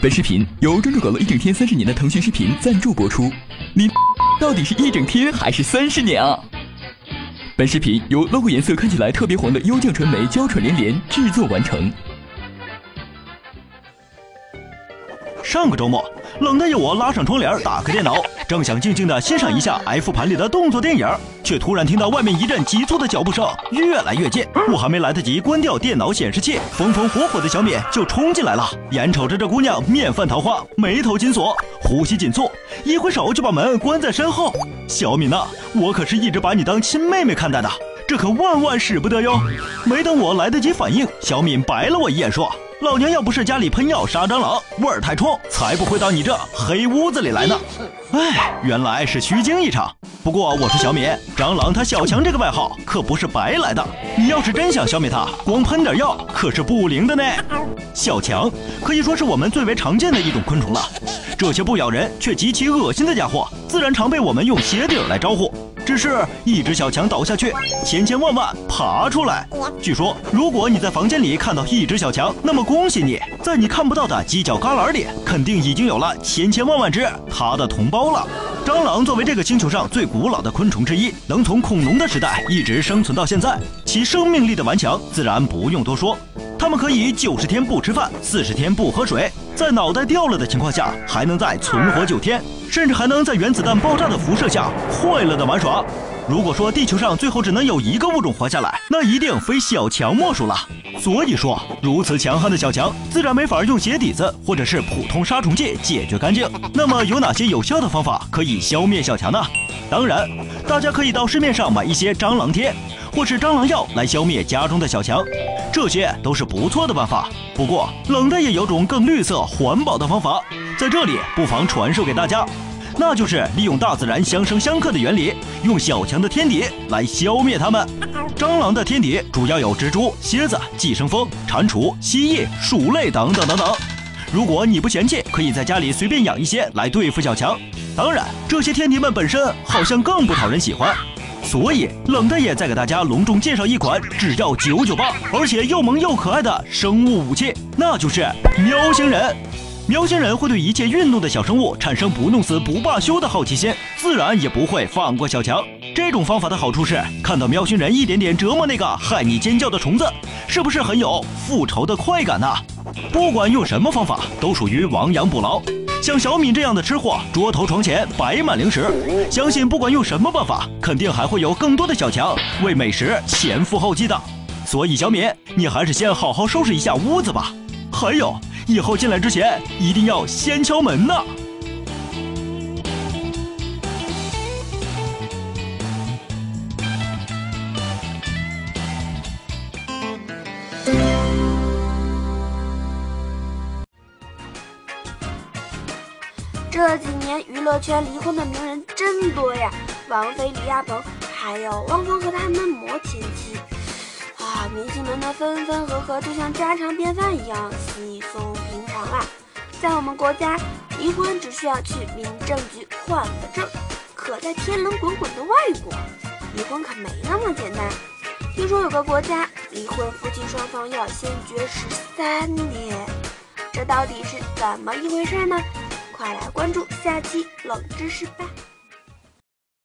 本视频由专注搞了一整天三十年的腾讯视频赞助播出。你到底是一整天还是三十年啊？本视频由 logo 颜色看起来特别黄的优酱传媒娇喘连连制作完成。上个周末，冷的有我拉上窗帘，打开电脑，正想静静的欣赏一下 F 盘里的动作电影，却突然听到外面一阵急促的脚步声，越来越近。我还没来得及关掉电脑显示器，风风火火的小敏就冲进来了。眼瞅着这姑娘面泛桃花，眉头紧锁，呼吸紧促，一挥手就把门关在身后。小敏呐，我可是一直把你当亲妹妹看待的，这可万万使不得哟！没等我来得及反应，小敏白了我一眼说。老娘要不是家里喷药杀蟑螂，味儿太冲，才不会到你这黑屋子里来呢。哎，原来是虚惊一场。不过我说小敏，蟑螂它小强这个外号可不是白来的。你要是真想消灭它，光喷点药可是不灵的呢。小强可以说是我们最为常见的一种昆虫了。这些不咬人却极其恶心的家伙，自然常被我们用鞋底来招呼。只是一只小强倒下去，千千万万爬出来。据说，如果你在房间里看到一只小强，那么恭喜你，在你看不到的犄角旮旯里，肯定已经有了千千万万只它的同胞了。蟑螂作为这个星球上最古老的昆虫之一，能从恐龙的时代一直生存到现在，其生命力的顽强自然不用多说。它们可以九十天不吃饭，四十天不喝水，在脑袋掉了的情况下，还能再存活九天。甚至还能在原子弹爆炸的辐射下快乐的玩耍。如果说地球上最后只能有一个物种活下来，那一定非小强莫属了。所以说，如此强悍的小强，自然没法用鞋底子或者是普通杀虫剂解决干净。那么有哪些有效的方法可以消灭小强呢？当然，大家可以到市面上买一些蟑螂贴，或是蟑螂药来消灭家中的小强，这些都是不错的办法。不过，冷的也有种更绿色环保的方法，在这里不妨传授给大家。那就是利用大自然相生相克的原理，用小强的天敌来消灭它们。蟑螂的天敌主要有蜘蛛、蝎子、寄生蜂、蟾蜍、蜥蜴、鼠类等等等等。如果你不嫌弃，可以在家里随便养一些来对付小强。当然，这些天敌们本身好像更不讨人喜欢，所以冷的也再给大家隆重介绍一款只要九九八，而且又萌又可爱的生物武器，那就是喵星人。喵星人会对一切运动的小生物产生不弄死不罢休的好奇心，自然也不会放过小强。这种方法的好处是，看到喵星人一点点折磨那个害你尖叫的虫子，是不是很有复仇的快感呢？不管用什么方法，都属于亡羊补牢。像小敏这样的吃货，桌头床前摆满零食，相信不管用什么办法，肯定还会有更多的小强为美食前赴后继的。所以小敏，你还是先好好收拾一下屋子吧。还有。以后进来之前一定要先敲门呢。这几年娱乐圈离婚的名人真多呀，王菲、李亚鹏，还有汪峰和他们魔前妻。啊明星们的分分合合就像家常便饭一样稀松平常啊！在我们国家，离婚只需要去民政局换个证，可在天伦滚滚的外国，离婚可没那么简单。听说有个国家，离婚夫妻双方要先绝食三年，这到底是怎么一回事呢？快来关注下期冷知识吧！